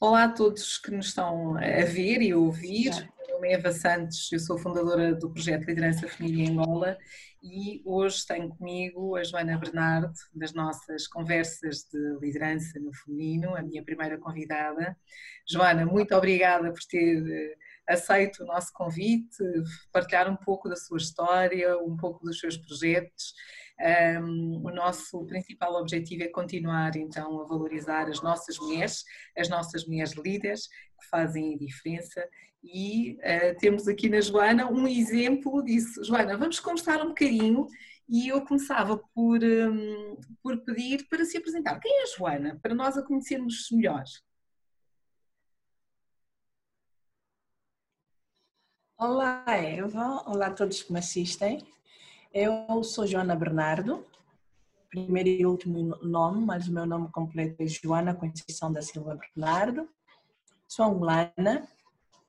Olá a todos que nos estão a ver e a ouvir. Meu nome é Eva Santos, eu sou fundadora do projeto Liderança Família em Angola e hoje tenho comigo a Joana Bernardo, das nossas conversas de liderança no feminino, a minha primeira convidada. Joana, muito obrigada por ter eh, aceito o nosso convite, partilhar um pouco da sua história, um pouco dos seus projetos um, o nosso principal objetivo é continuar então a valorizar as nossas mulheres, as nossas mulheres líderes que fazem a diferença e uh, temos aqui na Joana um exemplo disso. Joana, vamos conversar um bocadinho e eu começava por, um, por pedir para se apresentar. Quem é a Joana? Para nós a conhecermos melhor. Olá Eva, olá a todos que me assistem. Eu sou Joana Bernardo, primeiro e último nome, mas o meu nome completo é Joana Conceição da Silva Bernardo. Sou angolana,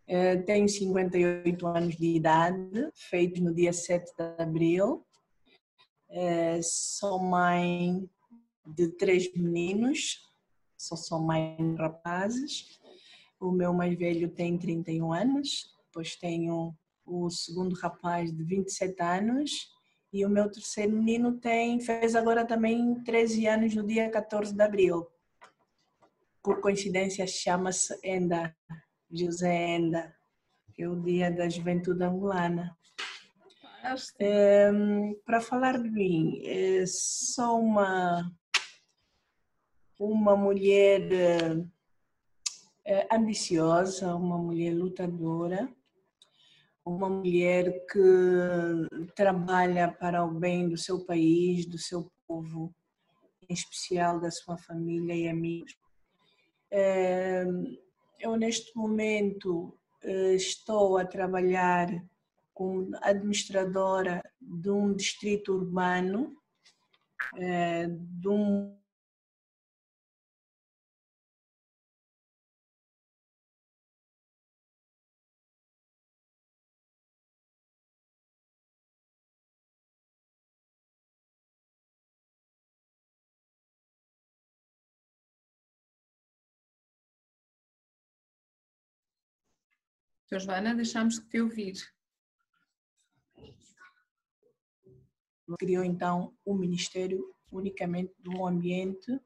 eh, tenho 58 anos de idade, feitos no dia 7 de abril. Eh, sou mãe de três meninos, só sou mãe de rapazes. O meu mais velho tem 31 anos, depois tenho o segundo rapaz de 27 anos e o meu terceiro menino tem, fez agora também 13 anos no dia 14 de abril. Por coincidência chama-se Enda, José Enda, que é o dia da juventude angolana. É, para falar de mim, é, sou uma, uma mulher é, ambiciosa, uma mulher lutadora, uma mulher que trabalha para o bem do seu país, do seu povo, em especial da sua família e amigos. Eh, eu, neste momento, eh, estou a trabalhar como administradora de um distrito urbano, eh, de um Então, Joana, deixamos de te ouvir. Criou então o Ministério unicamente do Ambiente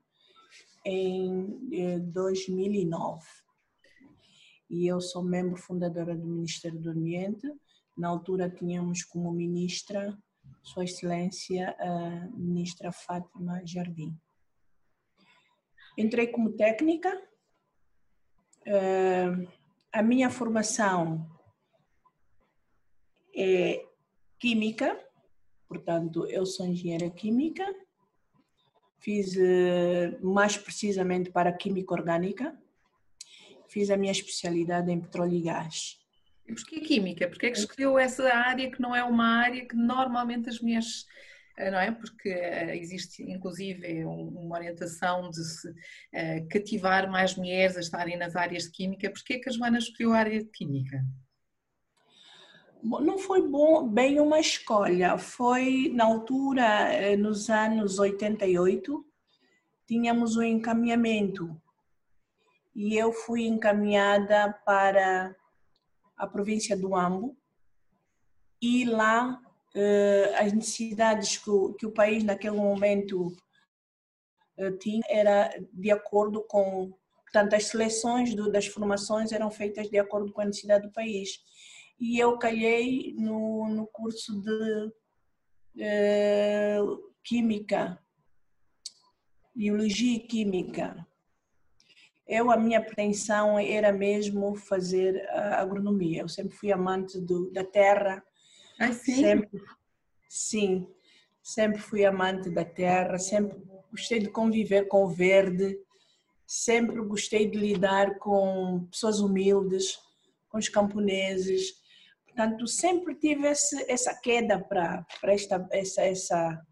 em 2009. Eh, e eu sou membro fundadora do Ministério do Ambiente. Na altura tínhamos como ministra Sua Excelência a ministra Fátima Jardim. Entrei como técnica, eh, a minha formação é química, portanto, eu sou engenheira química, fiz eh, mais precisamente para química orgânica, fiz a minha especialidade em petróleo e gás. E porquê química? Porquê é que escolheu essa área que não é uma área que normalmente as mulheres não é? Porque eh, existe inclusive uma orientação de se eh, cativar mais mulheres a estarem nas áreas de química. Porquê é que a Joana escolheu a área de química? Não foi bom, bem uma escolha, foi na altura, nos anos 88, tínhamos um encaminhamento e eu fui encaminhada para a província do Ambo e lá eh, as necessidades que o, que o país naquele momento eh, tinha era de acordo com portanto as seleções do, das formações eram feitas de acordo com a necessidade do país. E eu calhei no, no curso de eh, química biologia e química. Eu a minha pretensão era mesmo fazer agronomia. Eu sempre fui amante do, da terra ah, sim? Sempre, sim, sempre fui amante da terra, sempre gostei de conviver com o verde, sempre gostei de lidar com pessoas humildes, com os camponeses. Portanto, sempre tive esse, essa queda para, para esta, essa, essa,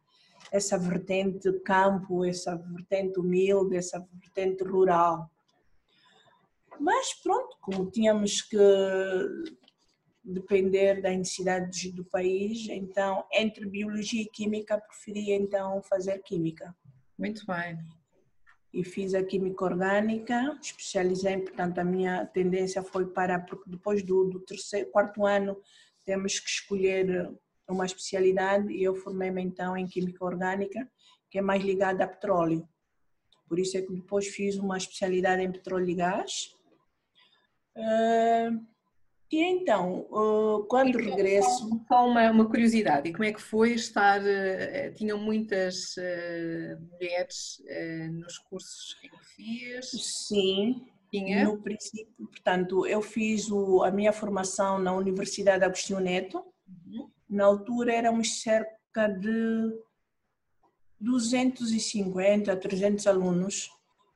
essa vertente campo, essa vertente humilde, essa vertente rural. Mas pronto, como tínhamos que depender das necessidades do país. Então, entre biologia e química, preferia então fazer química. Muito bem. e fiz a química orgânica, especializei, portanto a minha tendência foi para, porque depois do, do terceiro, quarto ano temos que escolher uma especialidade e eu formei-me então em química orgânica, que é mais ligada a petróleo. Por isso é que depois fiz uma especialidade em petróleo e gás. Uh, e então, quando e regresso. Só uma, uma, curiosidade, e como é que foi estar. Uh, tinham muitas uh, mulheres nos cursos que fiz? Sim. Tinha? No princípio, portanto, eu fiz o, a minha formação na Universidade Agostinho Neto. Uhum. Na altura éramos cerca de 250 a 300 alunos,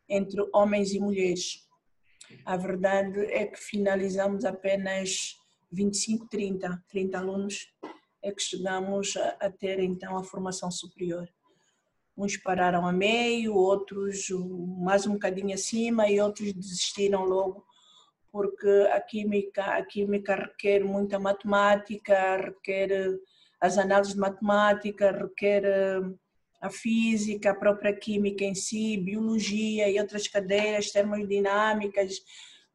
entre homens e mulheres. A verdade é que finalizamos apenas 25, 30, 30 alunos é que chegamos a, ter então a formação superior. Uns pararam a meio, outros mais um bocadinho acima e outros desistiram logo porque a química, a química requer muita matemática, requer as análises de matemática, requer a física, a própria química em si, biologia e outras cadeiras termodinâmicas,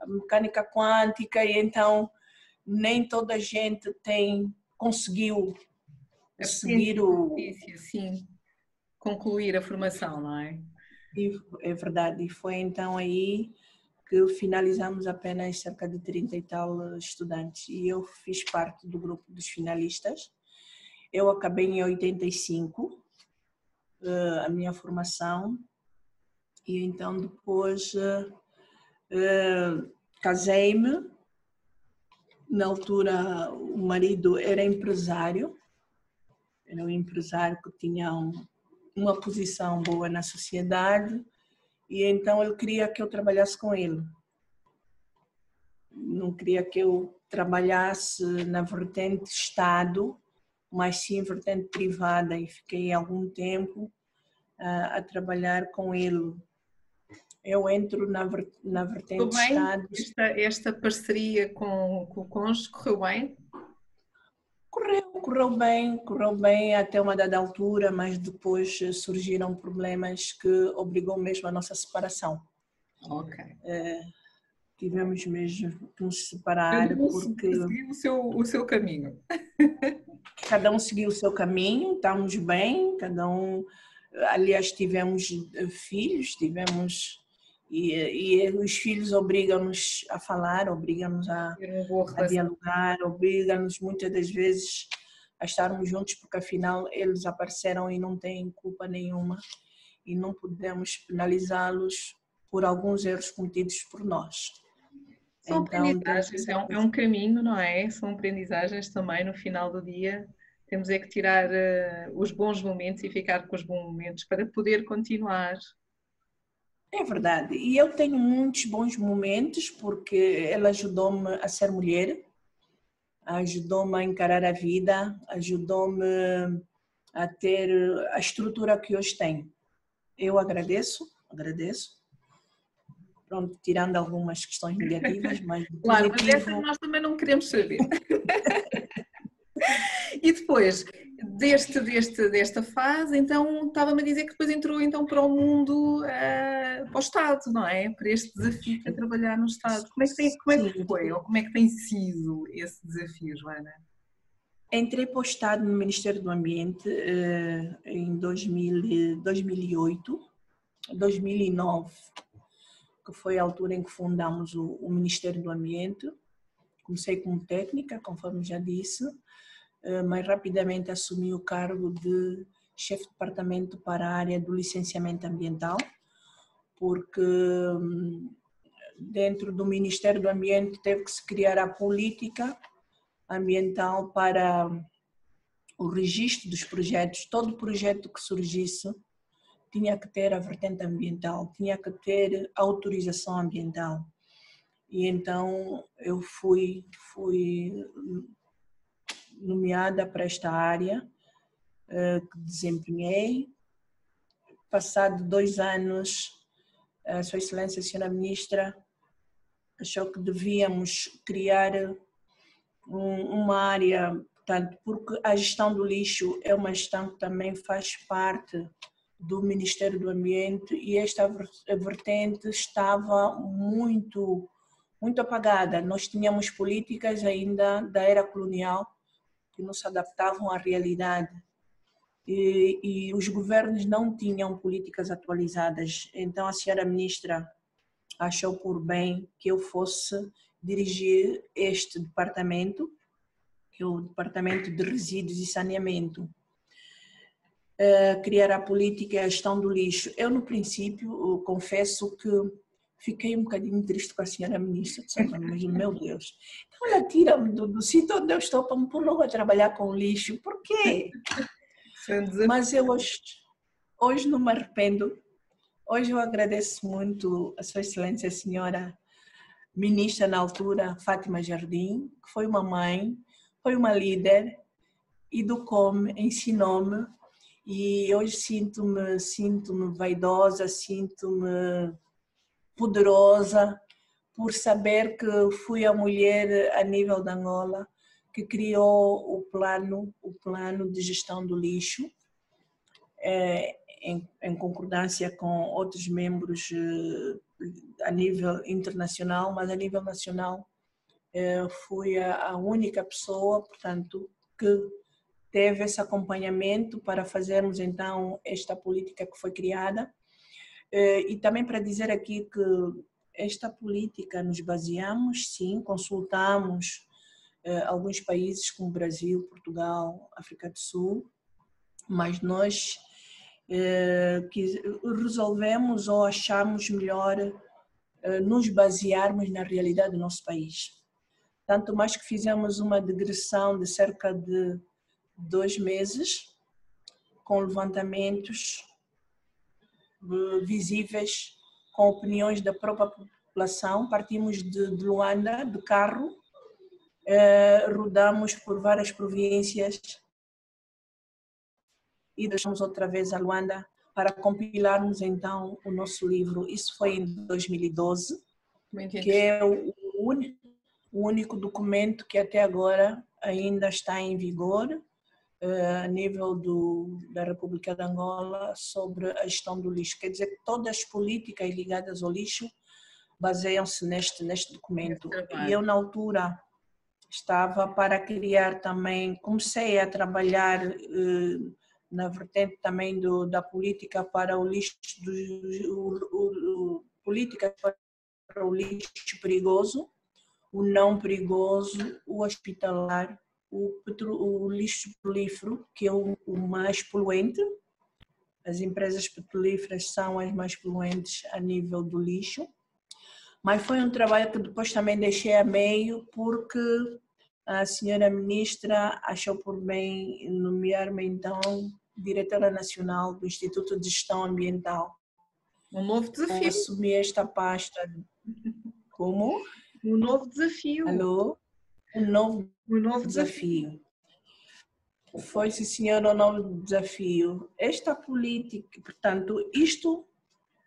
mecânica quântica, e então nem toda a gente tem conseguiu é seguir o sim, concluir a formação, não é? E, é verdade, e foi então aí que finalizamos apenas cerca de 30 e tal estudantes e eu fiz parte do grupo dos finalistas. Eu acabei em 85 uh, a minha formação e então depois uh, casei-me. Na altura o marido era empresário, era um empresário que tinha um, uma posição boa na sociedade e então ele queria que eu trabalhasse com ele. Não queria que eu trabalhasse na vertente Estado, mas sim vertente privada e fiquei algum tempo uh, a trabalhar com ele. Eu entro na, na vertente bem, Estado. Esta, esta parceria com, com o cônjuge correu bem? Correu, correu bem, correu bem até uma dada altura, mas depois surgiram problemas que obrigou mesmo a nossa separação. Ok. Uh, tivemos mesmo que nos separar porque seguiu o seu o seu caminho cada um seguiu o seu caminho estamos bem cada um aliás tivemos filhos tivemos e, e os filhos obrigam-nos a falar obrigam-nos a, a dialogar obrigam-nos muitas das vezes a estarmos juntos porque afinal eles apareceram e não têm culpa nenhuma e não podemos penalizá-los por alguns erros cometidos por nós. São então, aprendizagens, é um, é um, caminho, não é? São aprendizagens também no final do dia. Temos é que tirar uh, os bons momentos e ficar com os bons momentos para poder continuar. É verdade. E eu tenho muitos bons momentos porque ela ajudou-me a ser mulher, ajudou-me a encarar a vida, ajudou-me a ter a estrutura que hoje tenho. Eu agradeço, agradeço pronto, tirando algumas questões negativas, mas. Claro, mas essas nós também não queremos saber. e depois deste, deste, desta fase, então estava-me a dizer que depois entrou então para o mundo, uh, para o Estado, não é? Para este desafio de trabalhar no Estado. Como é que, tem, como é que foi ou como é que tem sido esse desafio, Joana? Entrei para o Estado no Ministério do Ambiente uh, em 2000, 2008, 2009 que foi a altura em que fundamos o, o Ministério do Ambiente. Comecei como técnica, conforme já disse, eh, mas rapidamente assumi o cargo de chefe de departamento para a área do licenciamento ambiental, porque hum, dentro do Ministério do Ambiente teve que se criar a política ambiental para o registro dos projetos, todo projeto que surgisse tinha que ter a vertente ambiental, tinha que ter autorização ambiental. E então eu fui, fui nomeada para esta área, eh, que desempenhei. Passado dois anos, a Sua Excelência, a Senhora Ministra, achou que devíamos criar uma área, portanto, porque a gestão do lixo é uma gestão que também faz parte do Ministério do Ambiente e esta vertente estava muito muito apagada. Nós tínhamos políticas ainda da era colonial que não se adaptavam à realidade. E, e, os governos não tinham políticas atualizadas. Então a senhora ministra achou por bem que eu fosse dirigir este departamento, que é o Departamento de Resíduos e Saneamento. Criar a política e a gestão do lixo. Eu, no princípio, confesso que fiquei um bocadinho triste com a senhora ministra, mas meu Deus, então ela tira-me do, do sítio onde eu estou para me pôr logo a trabalhar com lixo, por quê? Mas eu hoje, hoje não me arrependo, hoje eu agradeço muito a sua excelência a senhora ministra na altura, Fátima Jardim, que foi uma mãe, foi uma líder, educou-me, ensinou-me e hoje sinto-me sinto-me vaidosa, sinto-me poderosa por saber que fui a mulher a nível da Angola que criou o plano, o plano de gestão do lixo, é, em, em, concordância com outros membros eh, a nível internacional, mas a nível nacional é, fui a, a única pessoa, portanto, que teve esse acompanhamento para fazermos então esta política que foi criada eh, e também para dizer aqui que esta política nos baseamos, sim, consultamos eh, alguns países como Brasil, Portugal, África do Sul, mas nós eh, resolvemos ou achamos melhor nos basearmos na realidade do nosso país. Tanto mais que fizemos uma digressão de cerca de dois meses, com levantamentos visíveis com opiniões da própria população. Partimos de, Luanda, de carro, eh, rodamos por várias províncias e deixamos outra vez a Luanda para compilarmos então o nosso livro. Isso foi em 2012, que é o, o único documento que até agora ainda está em vigor eh, a nível do, da República de Angola sobre a gestão do lixo. Quer dizer que todas as políticas ligadas ao lixo baseiam-se neste, neste documento. E eu, na altura, estava para criar também, comecei a trabalhar eh, na vertente também do, da política para o lixo, do, o, o, política para o lixo perigoso, o não perigoso, o hospitalar o, petro, o lixo petrolífero, que é o, o mais poluente. As empresas petrolíferas são as mais poluentes a nível do lixo. Mas foi um trabalho que depois também deixei a meio, porque a senhora ministra achou por bem nomear-me então diretora nacional do Instituto de Gestão Ambiental. Um novo desafio. Assumi esta pasta. Como? Um novo desafio. Alô? Um novo um novo desafio. Foi, sim, senhor, um novo desafio. Esta política, portanto, isto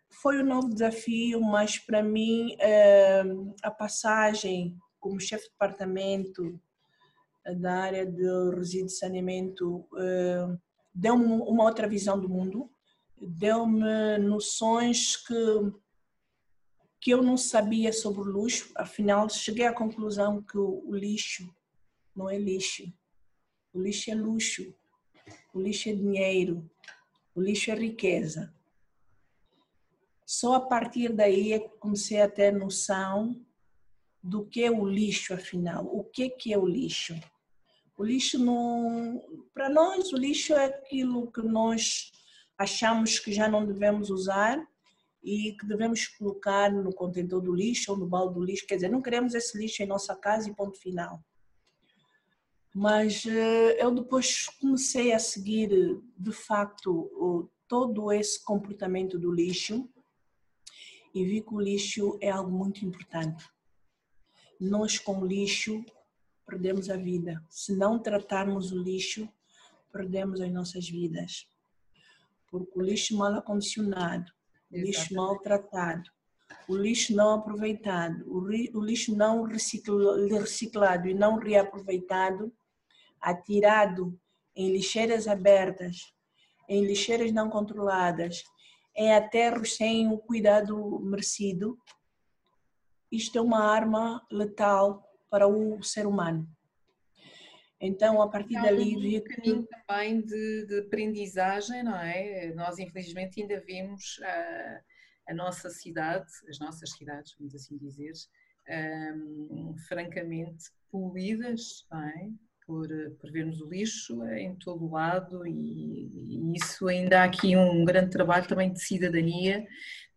foi um novo desafio, mas para mim eh, a passagem como chefe de departamento eh, da área de resíduos e saneamento eh, deu-me uma outra visão do mundo, deu-me noções que que eu não sabia sobre o luxo, afinal cheguei à conclusão que o lixo não é lixo. O lixo é luxo. O lixo é dinheiro. O lixo é riqueza. Só a partir daí é que comecei a ter noção do que é o lixo, afinal. O que, que é o lixo? O lixo não. Para nós, o lixo é aquilo que nós achamos que já não devemos usar e que devemos colocar no contentor do lixo ou no balde do lixo. Quer dizer, não queremos esse lixo em nossa casa e ponto final. Mas eh, eu depois comecei a seguir, de facto, todo esse comportamento do lixo e vi que o lixo é algo muito importante. Nós, com o lixo, perdemos a vida. Se não tratarmos o lixo, perdemos as nossas vidas. Porque o lixo mal acondicionado, o lixo mal tratado, o lixo não aproveitado, o lixo não reciclado e não reaproveitado atirado em lixeiras abertas, em lixeiras não controladas, em aterros sem o cuidado merecido, isto é uma arma letal para o ser humano. Então, a partir dali. É um caminho também de, de, aprendizagem, não é? Nós, infelizmente, ainda vemos a, a nossa cidade, as nossas cidades, vamos assim dizer, um, francamente poluídas, não é? Por, por vermos o lixo em todo o lado, e, e isso ainda há aqui um grande trabalho também de cidadania,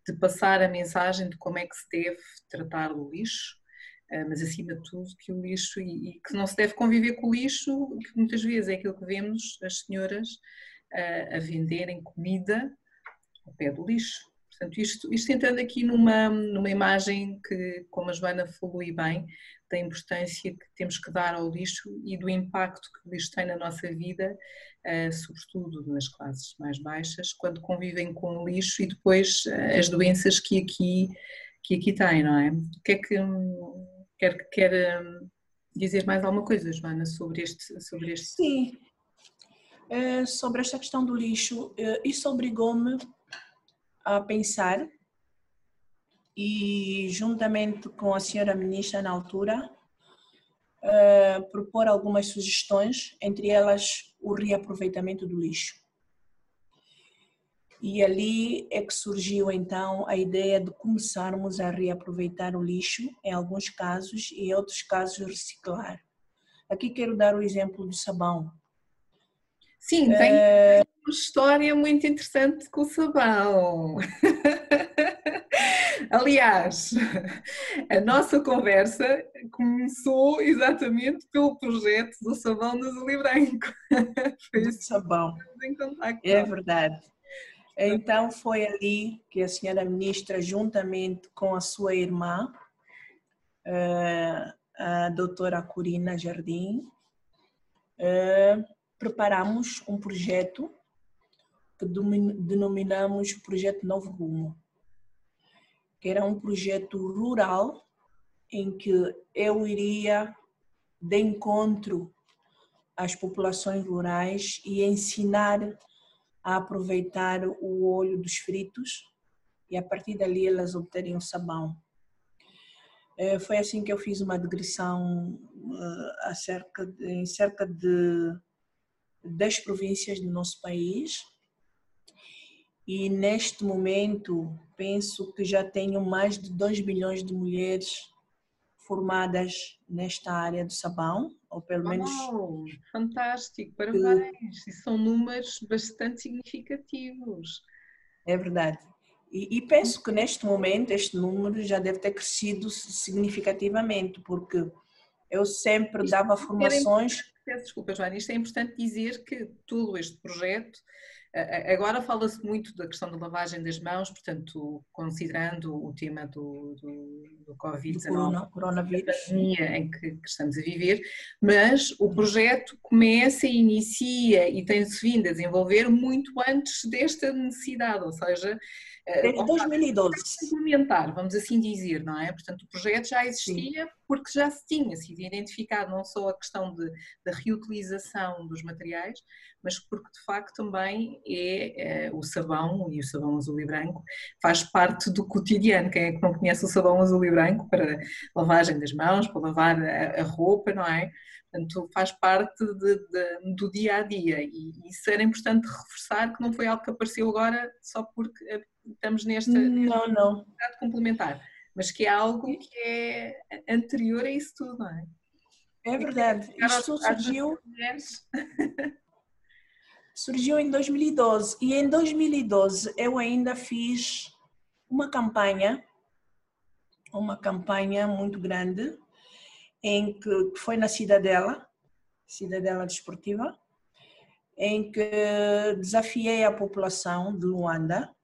de passar a mensagem de como é que se deve tratar o lixo eh, mas acima de tudo que o lixo e, que não se deve conviver com o lixo, que muitas vezes é aquilo que vemos as senhoras uh, a venderem comida ao pé do lixo. Portanto, isto, isto entrando aqui numa, numa imagem que, como a Joana falou e bem, da importância que temos que dar ao lixo e do impacto que o lixo tem na nossa vida, uh, sobretudo nas classes mais baixas, quando convivem com o lixo e depois uh, as doenças que aqui, que aqui têm, não é? O que é que Quer, quer hum, dizer mais alguma coisa, Joana, sobre este? Sobre este... Sim, é, sobre esta questão do lixo, isso obrigou-me a pensar e, juntamente com a senhora ministra na altura, é, propor algumas sugestões, entre elas o reaproveitamento do lixo. E ali é que surgiu então a ideia de começarmos a reaproveitar o lixo, em alguns casos, e em outros casos reciclar. Aqui quero dar o exemplo do sabão. Sim, tem é... uma história muito interessante com o sabão. Aliás, a nossa conversa começou exatamente pelo projeto do sabão do Azul e Branco. Foi isso. Sabão. É verdade. Então foi ali que a senhora ministra, juntamente com a sua irmã, eh, a doutora Corina Jardim, eh, preparamos um projeto que denominamos Projeto Novo Rumo, que era um projeto rural em que eu iria de encontro às populações rurais e ensinar a aproveitar o óleo dos fritos e a partir dali elas obterem o sabão. É, foi assim que eu fiz uma digressão eh, de, em cerca de 10 províncias do nosso país e neste momento penso que já tenho mais de 2 milhões de mulheres formadas nesta área do sabão, ou pelo menos. Oh, fantástico, parabéns! E são números bastante significativos. É verdade. E, e, penso que neste momento este número já deve ter crescido significativamente, porque eu sempre dava formações. Peço desculpa, Joana, isto é importante dizer que todo este projeto Agora fala-se muito da questão da lavagem das mãos, portanto, considerando o tema do, do, do Covid-19, coronavírus, a pandemia em que, que, estamos a viver, mas o projeto começa e inicia e tem-se vindo a desenvolver muito antes desta necessidade, ou seja, Desde 2012. Complementar, vamos assim dizer, não é? Portanto, o projeto já existia Sim. Porque já se tinha sido identificado não só a questão de, da reutilização dos materiais, mas porque de facto também é, é, o sabão, e o sabão azul e branco, faz parte do cotidiano. Quem é que não conhece o sabão azul e branco para lavagem das mãos, para lavar a, a roupa, não é? Portanto, faz parte de, de, do dia a dia e isso era importante reforçar que não foi algo que apareceu agora só porque estamos nesta não, não. complementar, mas que é algo que é anterior a isso tudo, não é? É verdade. Isto surgiu, surgiu em 2012 e em 2012 eu ainda fiz uma campanha, uma campanha muito grande, em que foi na Cidadela, Cidadela Desportiva, em que desafiei a população de Luanda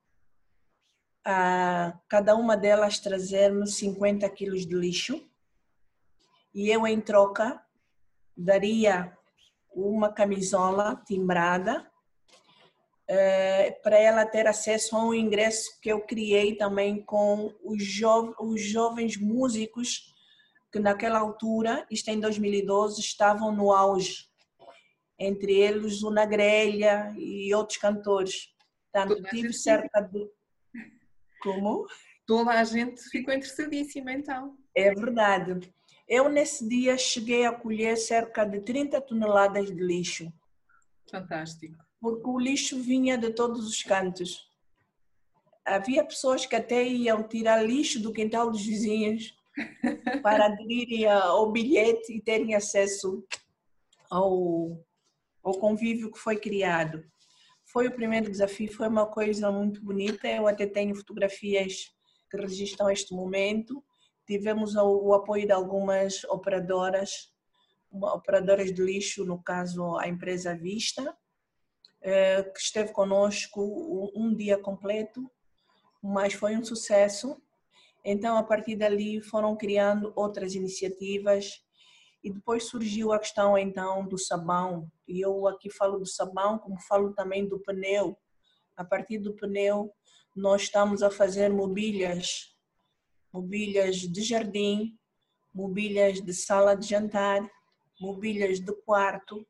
a cada uma delas trazer-me 50 quilos de lixo e eu, em troca, daria uma camisola timbrada eh, para ela ter acesso a um ingresso que eu criei também com os, jo os jovens músicos que naquela altura, isto em 2012, estavam no auge. entre eles o Nagrelha e outros cantores. Portanto, tive cerca de. Como? Toda a gente ficou interessadíssima então. É verdade. Eu, nesse dia, cheguei a colher cerca de 30 toneladas de lixo. Fantástico. Porque o lixo vinha de todos os cantos. Havia pessoas que até iam tirar lixo do quintal dos vizinhos para aderirem ao bilhete e terem acesso ao, ao convívio que foi criado. Foi o primeiro desafio, foi uma coisa muito bonita. Eu até tenho fotografias que registram este momento. Tivemos o, apoio de algumas operadoras, operadoras de lixo, no caso a empresa Vista, eh, que esteve conosco um dia completo, mas foi um sucesso. Então, a partir dali, foram criando outras iniciativas e depois surgiu a questão então do sabão. E eu aqui falo do sabão, como falo também do pneu. A partir do pneu, nós estamos a fazer mobílias, mobílias de jardim, mobílias de sala de jantar, mobílias de quarto,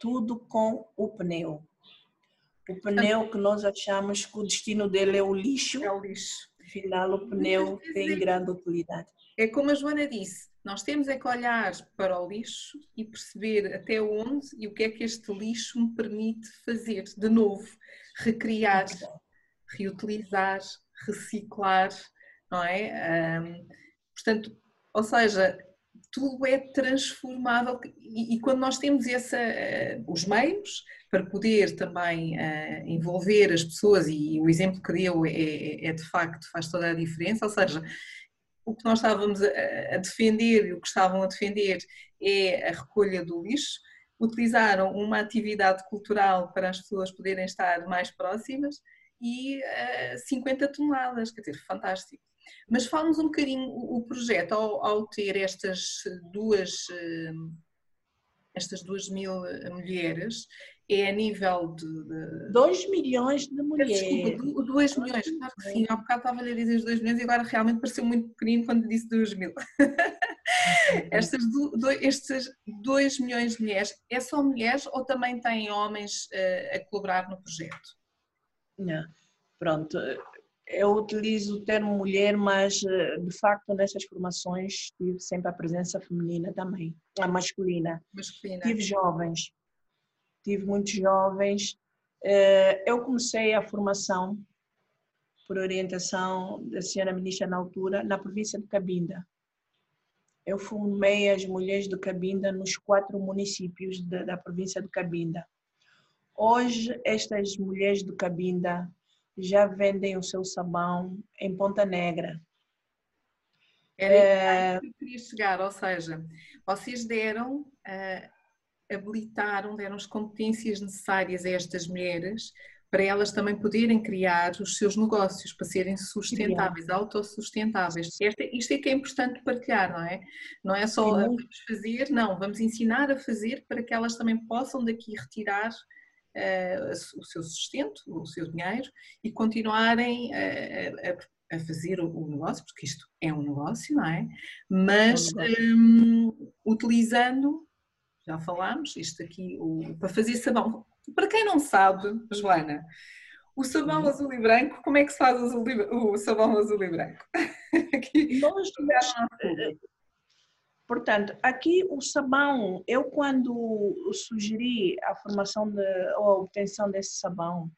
tudo com o pneu. O pneu que nós achamos que o destino dele é o lixo. É o lixo. Afinal, o pneu tem grande utilidade. É como a Joana disse, nós temos é que olhar para o lixo e perceber até onde e o que é que este lixo me permite fazer de novo, recriar, reutilizar, reciclar, não é? Um, portanto, ou seja, tudo é transformável e, e quando nós temos essa, uh, os meios para poder também uh, envolver as pessoas e o exemplo que deu é, é, é de facto faz toda a diferença, ou seja, o que nós estávamos a defender e o que estavam a defender é a recolha do lixo. Utilizaram uma atividade cultural para as pessoas poderem estar mais próximas e uh, eh, 50 toneladas, quer dizer, fantástico. Mas fala-nos um bocadinho o, projeto ao, ao, ter estas duas, uh, estas duas mil mulheres é a nível de. 2 milhões de mulheres. Desculpa, 2 milhões, claro que sim. Há bocado estava a dizer os 2 milhões e agora realmente pareceu muito pequenino quando disse 2 mil. Estas do, do, estes 2 milhões de mulheres, é só mulheres ou também têm homens uh, a colaborar no projeto? Não, pronto. Eu utilizo o termo mulher, mas eh, de facto nessas formações tive sempre a presença feminina também, a masculina. masculina. Tive jovens, tive muitos jovens. Eh, eu comecei a formação por orientação da senhora ministra na altura, na província de Cabinda. Eu formei as mulheres de Cabinda nos quatro municípios da, da província de Cabinda. Hoje, estas mulheres de Cabinda já vendem o seu sabão em Ponta Negra. Era é... que eu queria chegar, ou seja, vocês deram uh, habilitaram, deram as competências necessárias a estas mulheres para elas também poderem criar os seus negócios, para serem sustentáveis, autossustentáveis. Esta, isto é que é importante partilhar, não é? Não é só Sim. vamos fazer, não, vamos ensinar a fazer para que elas também possam daqui retirar uh, o seu sustento, o seu dinheiro e continuarem a, a, a fazer o, negócio, porque isto é um negócio, não é? Mas é um, utilizando já falámos, isto aqui, o, para fazer sabão. Para quem não sabe, Joana, o sabão uhum. azul e branco, como é que se faz o, o sabão azul e branco? aqui, Nós, eh, portanto, aqui o sabão, eu quando sugeri a formação de, ou a obtenção desse sabão,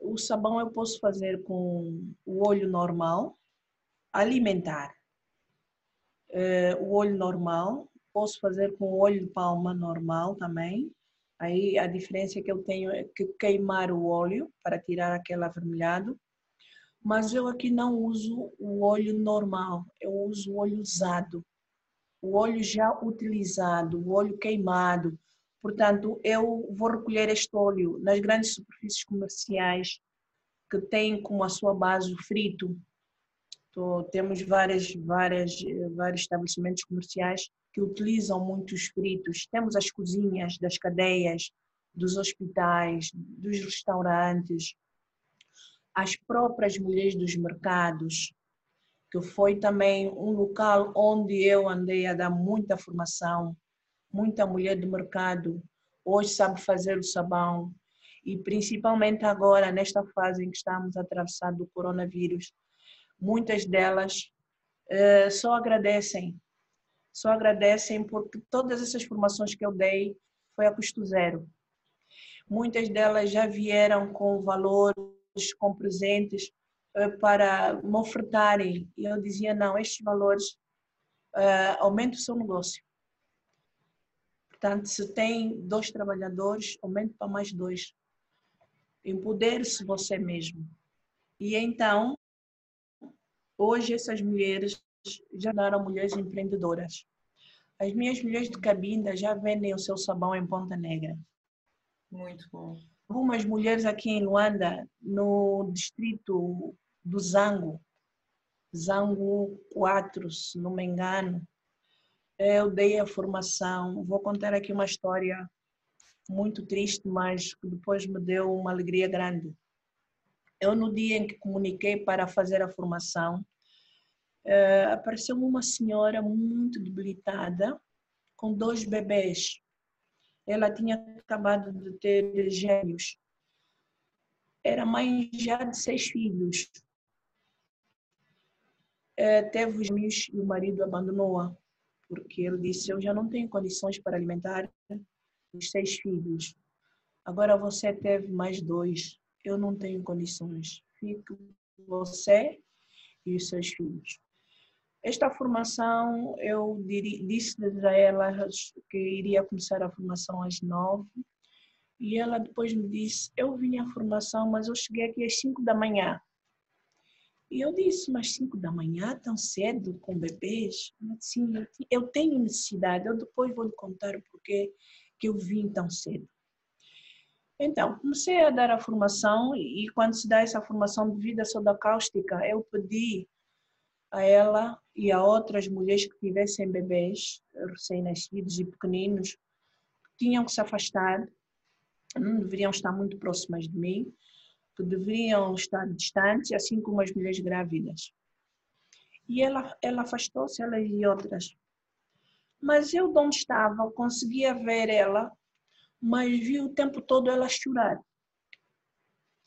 o sabão eu posso fazer com o óleo normal, alimentar. Uh, o óleo normal, Posso fazer com óleo de palma normal também. Aí a diferença que eu tenho é que queimar o óleo para tirar aquele avermelhado. Mas eu aqui não uso o óleo normal, eu uso o óleo usado. O óleo já utilizado, o óleo queimado. Portanto, eu vou recolher este óleo nas grandes superfícies comerciais que têm como a sua base o frito. Então, temos várias, várias, vários estabelecimentos comerciais que utilizam muitos fritos. Temos as cozinhas das cadeias, dos hospitais, dos restaurantes, as próprias mulheres dos mercados, que foi também um local onde eu andei a dar muita formação, muita mulher de mercado hoje sabe fazer o sabão e principalmente agora nesta fase em que estamos atravessando o coronavírus, muitas delas uh, só agradecem, só agradecem porque todas essas formações que eu dei foi a custo zero. Muitas delas já vieram com valores, com presentes uh, para me ofertarem e eu dizia não, estes valores uh, aumentam o seu negócio. Portanto, se tem dois trabalhadores, aumente para mais dois. Empodere-se você mesmo. E então, hoje essas mulheres já eram mulheres empreendedoras. As minhas mulheres de cabinda já vendem o seu sabão em Ponta Negra. Muito bom. Algumas mulheres aqui em Luanda, no distrito do Zango, Zango 4, se não me engano, eu dei a formação. Vou contar aqui uma história muito triste, mas que depois me deu uma alegria grande. Eu, no dia em que comuniquei para fazer a formação, uh, apareceu uma senhora muito debilitada, com dois bebês. Ela tinha acabado de ter gêmeos. Era mãe já de seis filhos. Uh, teve os gêmeos e o marido abandonou-a, porque ele disse: Eu já não tenho condições para alimentar os seis filhos. Agora você teve mais dois. Eu não tenho condições. Fique você e os seus filhos. Esta formação, eu disse a ela que iria começar a formação às nove. E ela depois me disse: Eu vim à formação, mas eu cheguei aqui às cinco da manhã. E eu disse: Mas cinco da manhã, tão cedo, com bebês? Sim, eu tenho necessidade. Eu depois vou lhe contar o porquê que eu vim tão cedo. Então, comecei a dar a formação e quando se dá essa formação de vida soda cáustica, eu pedi a ela e a outras mulheres que tivessem bebês recém-nascidos e pequeninos, tinham que se afastar, não deveriam estar muito próximas de mim, que deveriam estar distantes, assim como as mulheres grávidas. E ela, ela afastou-se, ela e outras. Mas eu, de onde estava, conseguia ver ela, mas vi o tempo todo ela chorar.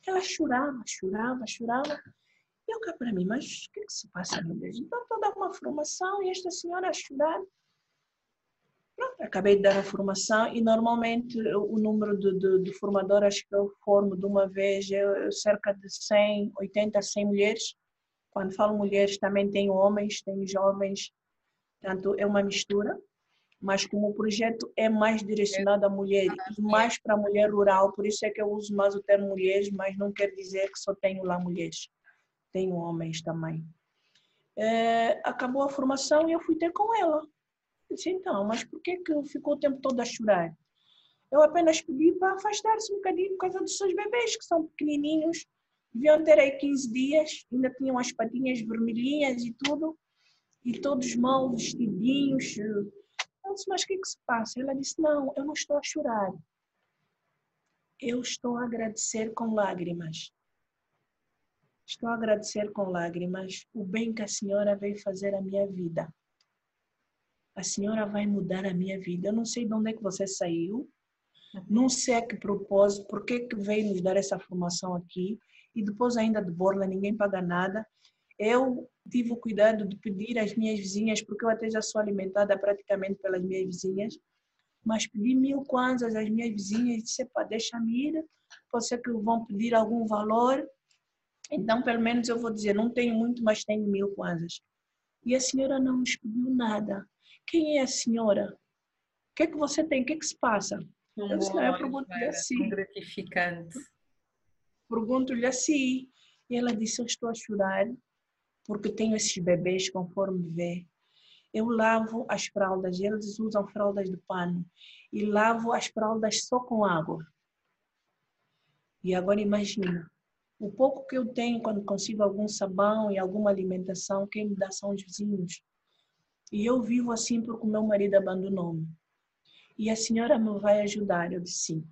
Ela chorava, chorava, chorava. E eu cá para mim, mas o que, é que se passa, meu Deus? Então, estou a dar uma formação e esta senhora a chorar. Pronto, acabei de dar a formação e normalmente o número de, de, de formadoras que eu formo de uma vez é cerca de 100, 80, 100 mulheres. Quando falo mulheres, também tenho homens, tenho jovens, Portanto, é uma mistura, mas como o projeto é mais direcionado a mulher e mais para a mulher rural, por isso é que eu uso mais o termo mulheres, mas não quer dizer que só tenho lá mulheres, tenho homens também. É, acabou a formação e eu fui ter com ela. Eu disse, então, mas por que, que ficou o tempo todo a chorar? Eu apenas pedi para afastar-se um bocadinho por causa dos seus bebês, que são pequenininhos, deviam ter aí 15 dias, ainda tinham as patinhas vermelhinhas e tudo e todos mal vestidinhos. Eu disse, mas o que, que se passa? Ela disse, não, eu não estou a chorar. Eu estou a agradecer com lágrimas. Estou a agradecer com lágrimas o bem que a senhora veio fazer à minha vida. A senhora vai mudar a minha vida. Eu não sei de onde é que você saiu, não sei a que propósito, por que, que veio nos dar essa formação aqui, e depois ainda de borla, ninguém paga nada. Eu tive o cuidado de pedir às minhas vizinhas, porque eu até já sou alimentada praticamente pelas minhas vizinhas, mas pedi mil kwanzas às minhas vizinhas e disse, deixa-me ir, pode ser que vão pedir algum valor, então pelo menos eu vou dizer, não tenho muito, mas tenho mil kwanzas. E a senhora não nos pediu nada. Quem é a senhora? O que é que você tem? O que é que se passa? Um eu disse, não, eu pergunto-lhe assim. gratificante. Pergunto-lhe assim. E ela disse, eu estou a chorar porque tenho esses bebês conforme vê. Eu lavo as fraldas, eles usam fraldas de pano, e lavo as fraldas só com água. E agora imagina, o pouco que eu tenho quando consigo algum sabão e alguma alimentação, quem me dá são os vizinhos. E eu vivo assim porque o meu marido abandonou-me. E a senhora me vai ajudar? Eu disse sim.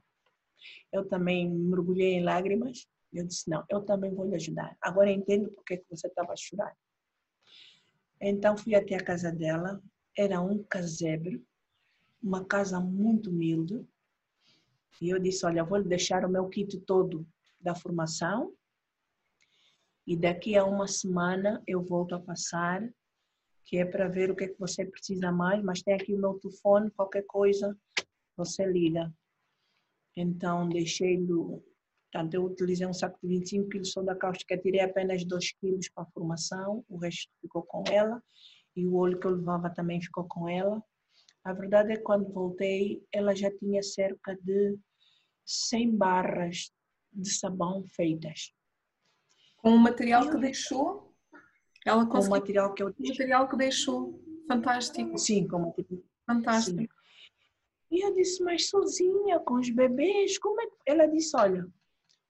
Eu também mergulhei em lágrimas eu disse, não, eu também vou lhe ajudar. Agora entendo por que você estava chorando. Então fui até a casa dela, era um casebre, uma casa muito humilde, E eu disse, olha, vou deixar o meu kit todo da formação e daqui a uma semana eu volto a passar, que é para ver o que é que você precisa mais, mas tem aqui o meu telefone, qualquer coisa, você liga. Então, deixei do... Portanto, eu utilizei um saco de 25 quilos só da cáustica, tirei apenas 2 quilos para a formação, o resto ficou com ela, e o óleo que eu levava também ficou com ela. A verdade é que quando voltei, ela já tinha cerca de 100 barras de sabão feitas. Com o material que deixou? Ela com o material que eu deixei. O material que deixou. Fantástico. Sim, com o material. Fantástico. Sim. E eu disse, mas sozinha, com os bebês, como é que... Ela disse, olha,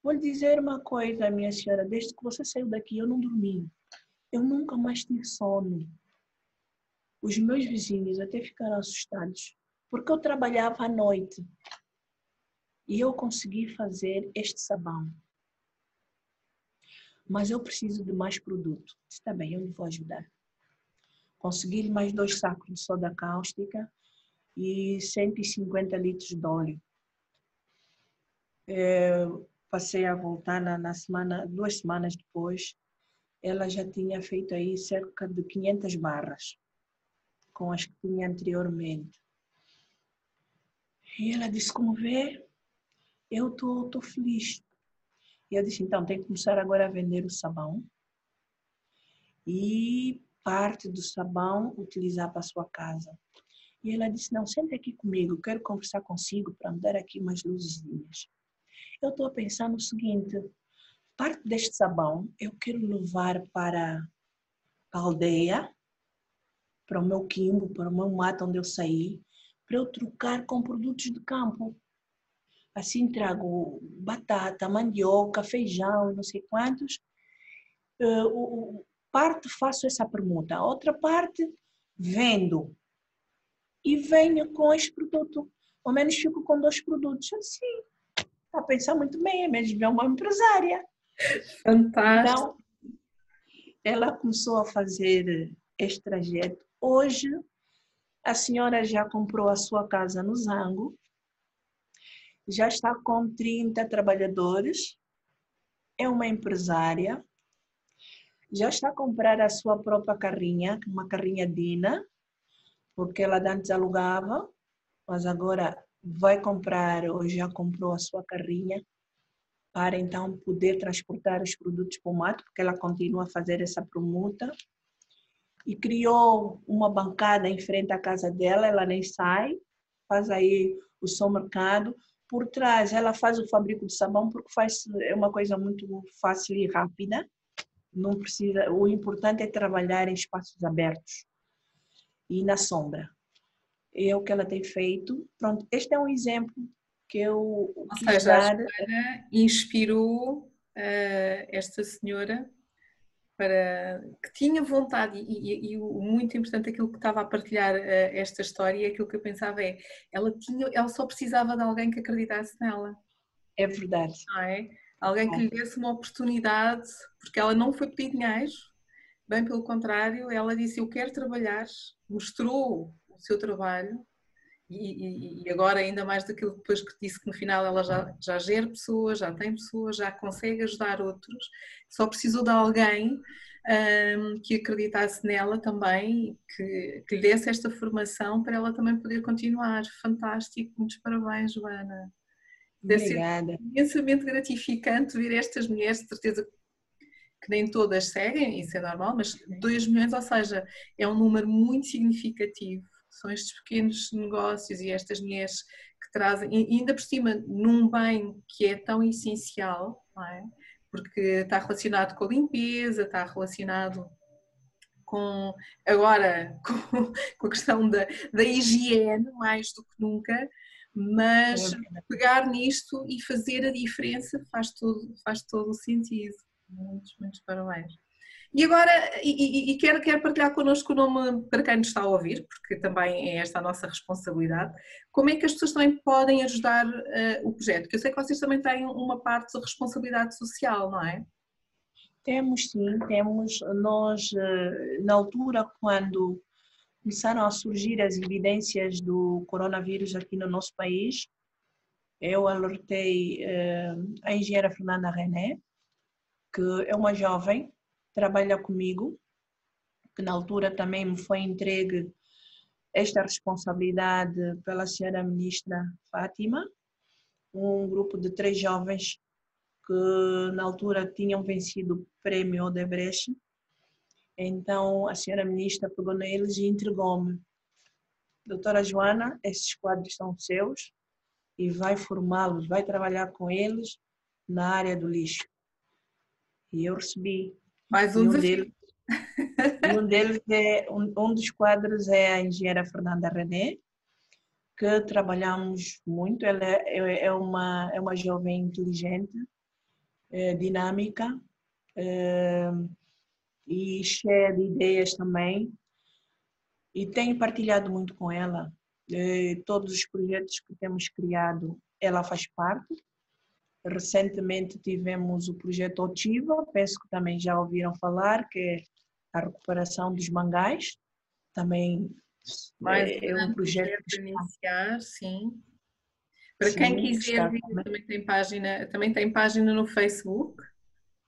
vou lhe dizer uma coisa, minha senhora, desde que você saiu daqui eu não dormi. Eu nunca mais tive sono. Os meus vizinhos até ficaram assustados, porque eu trabalhava à noite. E eu consegui fazer este sabão. Mas eu preciso de mais produto. Está bem, eu lhe vou ajudar. Consegui mais dois sacos de soda cáustica e 150 litros de óleo. É, passei a voltar na, na, semana, duas semanas depois, ela já tinha feito aí cerca de 500 barras com as que tinha anteriormente. E ela disse, como vê, eu tô, tô feliz. E eu disse, então, tem que começar agora a vender o sabão e parte do sabão utilizar para a sua casa. E ela disse, não, senta aqui comigo, quero conversar consigo para me dar aqui umas luzinhas. Eu estou a pensar no seguinte, parte deste sabão eu quero levar para a aldeia, para o meu quimbo, para o meu mato onde eu saí, para eu trocar com produtos de campo. Assim trago batata, mandioca, feijão, não sei quantos. Uh, parte faço essa permuta, a outra parte vendo e venho com esse produto. Ao menos fico com dois produtos. Assim, está a pensar muito bem, é mesmo é uma empresária. Fantástico. Então, ela começou a fazer este trajeto. Hoje, a senhora já comprou a sua casa no Zango, já está com 30 trabalhadores, é uma empresária, já está a comprar a sua própria carrinha, uma carrinha Dina, porque ela antes alugava, mas agora vai comprar ou já comprou a sua carrinha para então poder transportar os produtos para o mato, porque ela continua a fazer essa promuta. E criou uma bancada em frente à casa dela, ela nem sai, faz aí o seu mercado, por trás ela faz o fabrico de sabão porque faz é uma coisa muito fácil e rápida. Não precisa, o importante é trabalhar em espaços abertos e na sombra. É o que ela tem feito. Pronto, este é um exemplo que eu Ou quis seja, dar. A inspirou uh, esta senhora para que tinha vontade e, e, e, muito importante aquilo que estava a partilhar uh, esta história aquilo que eu pensava é ela tinha ela só precisava de alguém que acreditasse nela. É verdade. É? Alguém que lhe desse uma oportunidade porque ela não foi pedir dinheiro bem pelo contrário ela disse eu quero trabalhar mostrou o seu trabalho e, e, agora ainda mais daquilo depois que disse que no final ela já, já gera pessoas, já tem pessoas, já consegue ajudar outros, só precisou de alguém um, que acreditasse nela também, que, que lhe desse esta formação para ela também poder continuar. Fantástico, muitos parabéns, Joana. Deve Obrigada. imensamente gratificante ver estas mulheres, de certeza que nem todas seguem, isso é normal, mas 2 milhões, ou seja, é um número muito significativo são estes pequenos negócios e estas mulheres que trazem, ainda por cima, num bem que é tão essencial, é? porque está relacionado com a limpeza, está relacionado com, agora, com, com a questão da, da higiene, mais do que nunca, mas pegar nisto e fazer a diferença faz todo, faz todo o sentido. Muitos, muitos parabéns. E agora, e, e, quero, quero partilhar connosco o nome para quem nos está a ouvir, porque também é esta a nossa responsabilidade. Como é que as pessoas também podem ajudar uh, o projeto? Porque eu sei que vocês também têm uma parte de responsabilidade social, não é? Temos sim, temos. Nós, eh, na altura, quando começaram a surgir as evidências do coronavírus aqui no nosso país, eu alertei uh, a engenheira Fernanda René, que é uma jovem, trabalha comigo, que na altura também me foi entregue esta responsabilidade pela senhora ministra Fátima, um grupo de três jovens que na altura tinham vencido o prêmio Odebrecht. Então a senhora ministra pegou neles e entregou-me. Doutora Joana, esses quadros são seus e vai formá-los, vai trabalhar com eles na área do lixo. E eu recebi. Mais um, um deles, um deles é um, um dos quadros é a engenheira Fernanda René, que trabalhamos muito. Ela é, é uma é uma jovem inteligente, é, dinâmica é, e cheia de ideias também. E tenho partilhado muito com ela. É, todos os projetos que temos criado, ela faz parte. Recentemente tivemos o projeto Otiva, penso que também já ouviram falar, que é a recuperação dos mangás. Também Mais é, é um projeto que iniciar, sim. Para sim, quem quiser também tem página, também tem página no Facebook.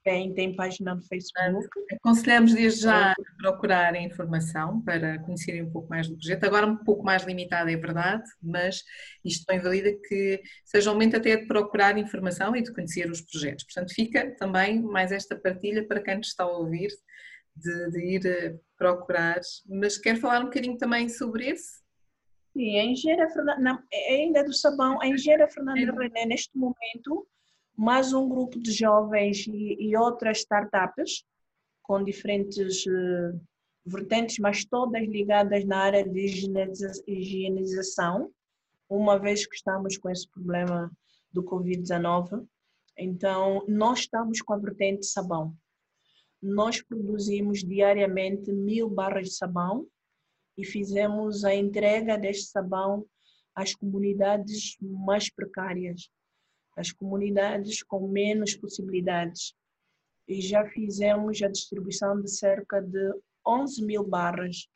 Tem, tem página no Facebook. Aconselhamos desde já a procurar informação para conhecerem um pouco mais do projeto. Agora um pouco mais limitado, é verdade, mas isto não invalida que seja um momento até de procurar informação e de conhecer os projetos. Portanto, fica também mais esta partilha para quem nos está a ouvir, de, de ir eh, procurar. Mas quer falar um bocadinho também sobre esse? Sim, a engenheira Fernanda, é ainda do sabão, a engenheira Fernanda René, neste momento, mais um grupo de jovens e, e outras startups com diferentes uh, vertentes, mas todas ligadas na área de higienização, uma vez que estamos com esse problema do Covid-19. Então, nós estamos com a vertente sabão nós produzimos diariamente mil barras de sabão e fizemos a entrega deste sabão às comunidades mais precárias, às comunidades com menos possibilidades. E já fizemos a distribuição de cerca de 11 mil barras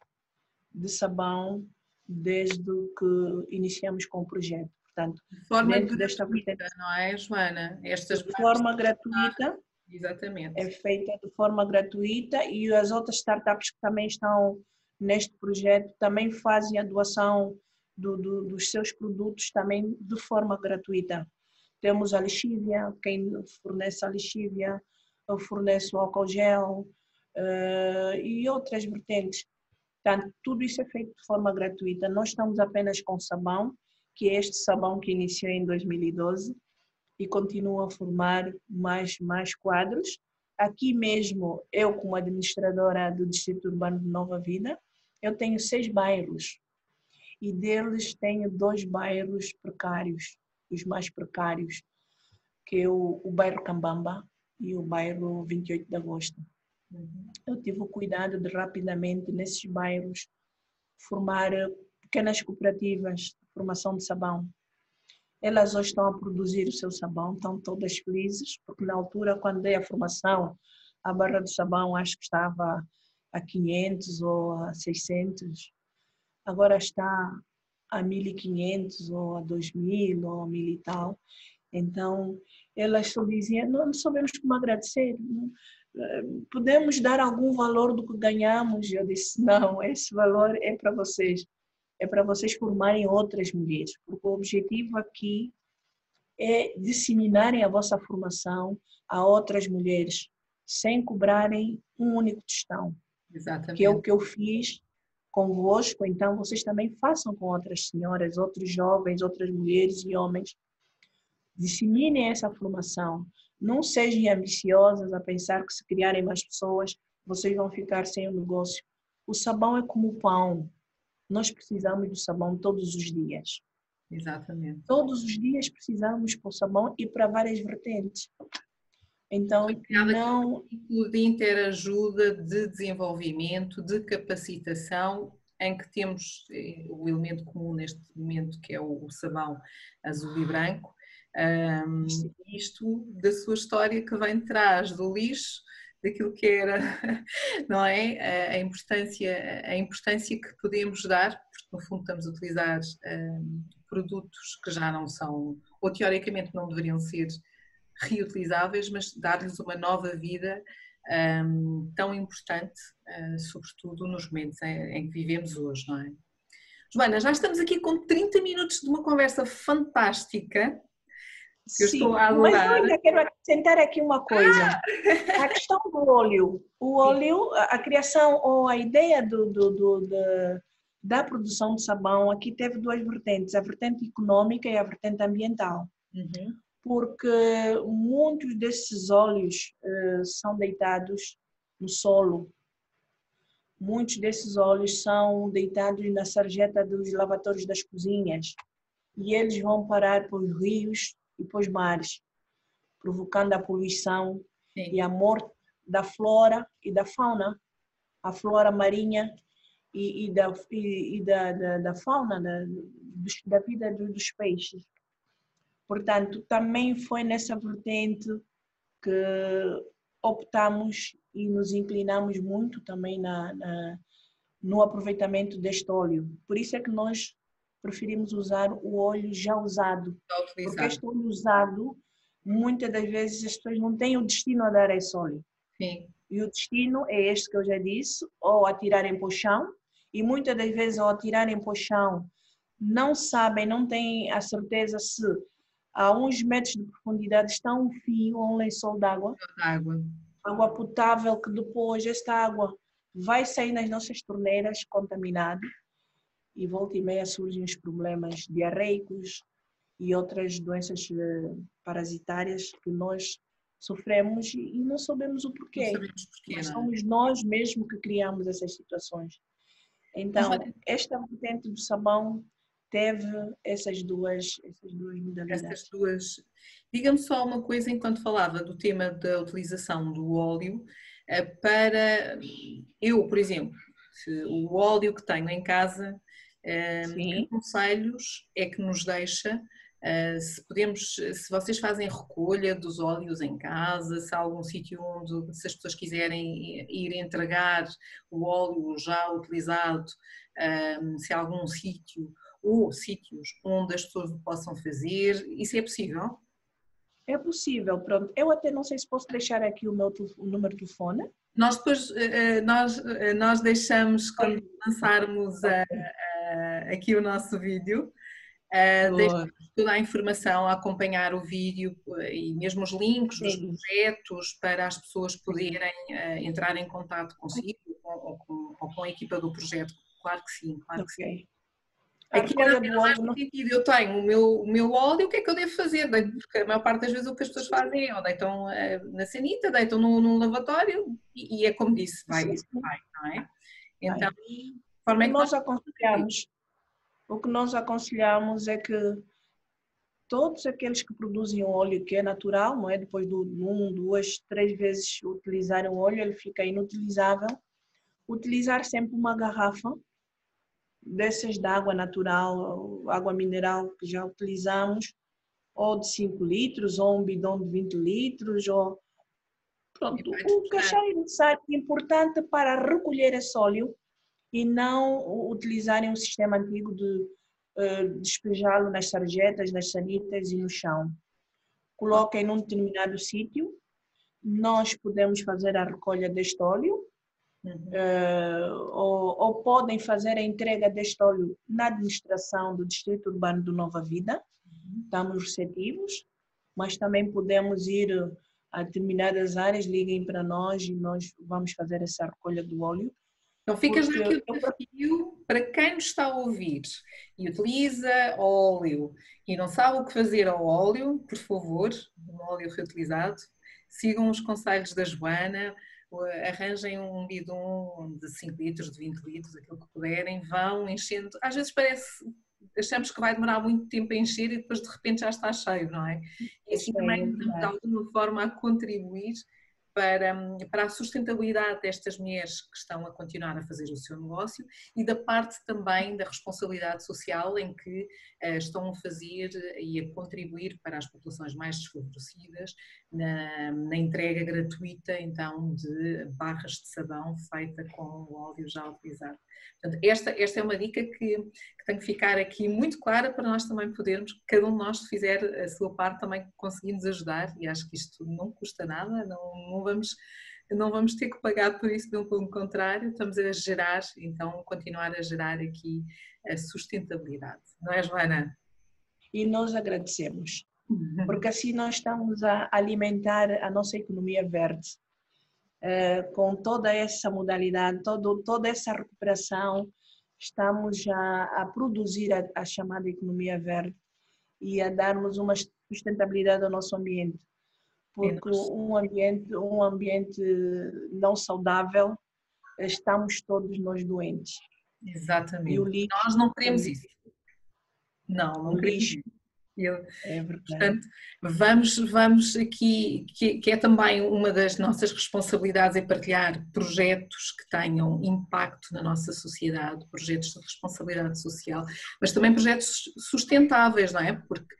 de sabão desde que iniciamos com o projeto. Portanto, de forma gratuita, desta não é, Joana? Estas de forma gratuita Exatamente. É feita de forma gratuita e as outras startups que também estão neste projeto também fazem a doação do, do, dos seus produtos também de forma gratuita. Temos a lixívia, quem fornece a lixívia, fornece o álcool gel uh, e outras vertentes. Portanto, tudo isso é feito de forma gratuita. Nós estamos apenas com sabão, que é este sabão que iniciou em 2012, e continuo a formar mais, mais quadros. Aqui mesmo, eu como administradora do Distrito Urbano de Nova Vida, eu tenho seis bairros e deles tenho dois bairros precários, os mais precários, que é o, o bairro Cambamba e o bairro 28 de Agosto. Eu tive o cuidado de rapidamente nesses bairros formar pequenas cooperativas de formação de sabão elas hoje estão a produzir o seu sabão, estão todas felizes, porque na altura, quando dei a formação, a barra do sabão acho que estava a 500 ou a 600, agora está a 1500 ou a 2000 ou a 1000 e tal. Então, elas só diziam, não, sabemos como agradecer, não, eh, podemos dar algum valor do que ganhamos? Eu disse, não, esse valor é para vocês é para vocês formarem outras mulheres, porque o objetivo aqui é disseminarem a vossa formação a outras mulheres, sem cobrarem um único tostão. Exatamente. Que é o que eu fiz convosco, então vocês também façam com outras senhoras, outros jovens, outras mulheres e homens. Disseminem essa formação. Não sejam ambiciosas a pensar que se criarem mais pessoas, vocês vão ficar sem o negócio. O sabão é como o pão nós precisamos do sabão todos os dias. Exatamente. Todos os dias precisamos pôr sabão e para várias vertentes. Então, não... Um de interajuda, de desenvolvimento, de capacitação, em que temos eh, o elemento comum neste momento, que é o sabão azul e branco, um, isto da sua história que vem de trás do lixo daquilo que era, não é? A importância, a importância que podemos dar, porque no fundo estamos a utilizar um, produtos que já não são ou teoricamente não deveriam ser reutilizáveis, mas dar-lhes uma nova vida um, tão importante, uh, sobretudo nos momentos em, em, que vivemos hoje, não é? Joana, já estamos aqui com 30 minutos de uma conversa fantástica. Que eu Sim, estou a adorar. Mas eu ainda quero acrescentar aqui uma coisa. Ah! A questão do óleo. O óleo, a criação ou a ideia do, do, do, do da produção de sabão aqui teve duas vertentes, a vertente econômica e a vertente ambiental. Uhum porque muitos desses óleos uh, são deitados no solo. Muitos desses óleos são deitados na sarjeta dos lavatórios das cozinhas e eles vão parar para os rios e para os mares, provocando a poluição Sim. e a morte da flora e da fauna, a flora marinha e, e da, e, e da, da, da, fauna, da, da vida dos peixes. Portanto, também foi nessa vertente que optamos e nos inclinamos muito também na, na, no aproveitamento deste óleo. Por isso é que nós preferimos usar o óleo já usado. Porque este óleo usado, muitas das vezes as pessoas não têm o destino a dar esse óleo. Sim. E o destino é este que eu já disse, ou atirarem para o chão, e muitas das vezes ao atirarem para o chão não sabem, não têm a certeza se a uns metros de profundidade está um fio um lençol d'água. Água. Água potável que depois esta água vai sair nas nossas torneiras contaminada e volta e meia surgem os problemas diarreicos e outras doenças eh, parasitárias que nós sofremos e não sabemos o porquê. Sabemos porquê não. É? somos nós mesmos que criamos essas situações. Então, esta vertente do sabão teve essas duas, essas duas modalidades. Essas duas. Diga-me só uma coisa enquanto falava do tema da utilização do óleo eh, para eu, por exemplo, o óleo que tenho em casa, eh, Sim. que conselhos é que nos deixa Uh, se podemos, se vocês fazem recolha dos óleos em casa, se há algum sítio onde, se as pessoas quiserem ir entregar o óleo já utilizado, se há algum sítio ou sítios onde as pessoas o possam fazer? Isso é possível? É possível, pronto. Eu até não sei se posso deixar aqui o meu o número de telefone. Nós depois, eh, eh, nós, eh, nós deixamos, quando lançarmos a, a, aqui o nosso vídeo, Uh, deixamos toda a informação a acompanhar o vídeo e mesmo os links dos projetos para as pessoas poderem uh, entrar em contato consigo ou com, ou com, a equipa do projeto. Claro que sim, claro okay. que sim. Aqui era no sentido, eu tenho o meu, o meu óleo, o que é que eu devo fazer? Porque a maior parte das vezes o que as pessoas fazem é ou deitam eh, na sanita, deitam num, num lavatório e, e, é como disse, vai, vai, não é? Então, forma é que nós aconselhamos, o que nós aconselhamos é que todos aqueles que produzem óleo que é natural, não é? Depois de um, duas, três vezes utilizarem o óleo, ele fica inutilizável. Utilizar sempre uma garrafa dessas de água natural, água mineral que já utilizamos, ou de 5 litros, ou um bidão de 20 litros, ou pronto, o que acharem necessário, importante para recolher esse óleo e não utilizarem um sistema antigo de uh, despejá-lo nas sarjetas, nas sanitas e no chão. Coloquem num determinado sítio, nós podemos fazer a recolha deste óleo Uhum. Uh, ou, ou, podem fazer a entrega deste óleo na administração do Distrito Urbano do Nova Vida, uhum. estamos receptivos, mas também podemos ir a determinadas áreas, liguem para nós e nós vamos fazer essa recolha do óleo. Então fica já aqui o desafio para quem nos está a ouvir e utiliza óleo e não sabe o que fazer ao óleo, por favor, um óleo reutilizado, sigam os conselhos da Joana, arranjem um bidon de 5 litros, de 20 litros, aquilo que puderem, vão enchendo. Às vezes parece, achamos que vai demorar muito tempo a encher e depois de repente já está cheio, não é? E assim também, de alguma forma, a contribuir para, para a sustentabilidade destas mulheres que estão a continuar a fazer o seu negócio e da parte também da responsabilidade social em que uh, estão a fazer e a contribuir para as populações mais desfavorecidas, na, na, entrega gratuita então de barras de sabão feita com o óleo já utilizado. Portanto, esta, esta é uma dica que, que tem que ficar aqui muito clara para nós também podermos, cada um de nós fizer a sua parte também conseguimos ajudar e acho que isto não custa nada, não, não vamos não vamos ter que pagar por isso, pelo contrário, estamos a gerar, então continuar a gerar aqui a sustentabilidade, não é Joana? E nós agradecemos porque assim nós estamos a alimentar a nossa economia verde. Eh, com toda essa modalidade, todo, toda essa recuperação, estamos já a produzir a, a chamada economia verde e a darmos uma sustentabilidade ao nosso ambiente. Porque um ambiente, um ambiente não saudável, estamos todos nós doentes. Exatamente. E lixo, nós não queremos isso. Não, não queremos lixo, eu, é portanto, vamos, vamos aqui, que, que, é também uma das nossas responsabilidades, é partilhar projetos que tenham impacto na nossa sociedade, projetos de responsabilidade social, mas também projetos sustentáveis, não é? Porque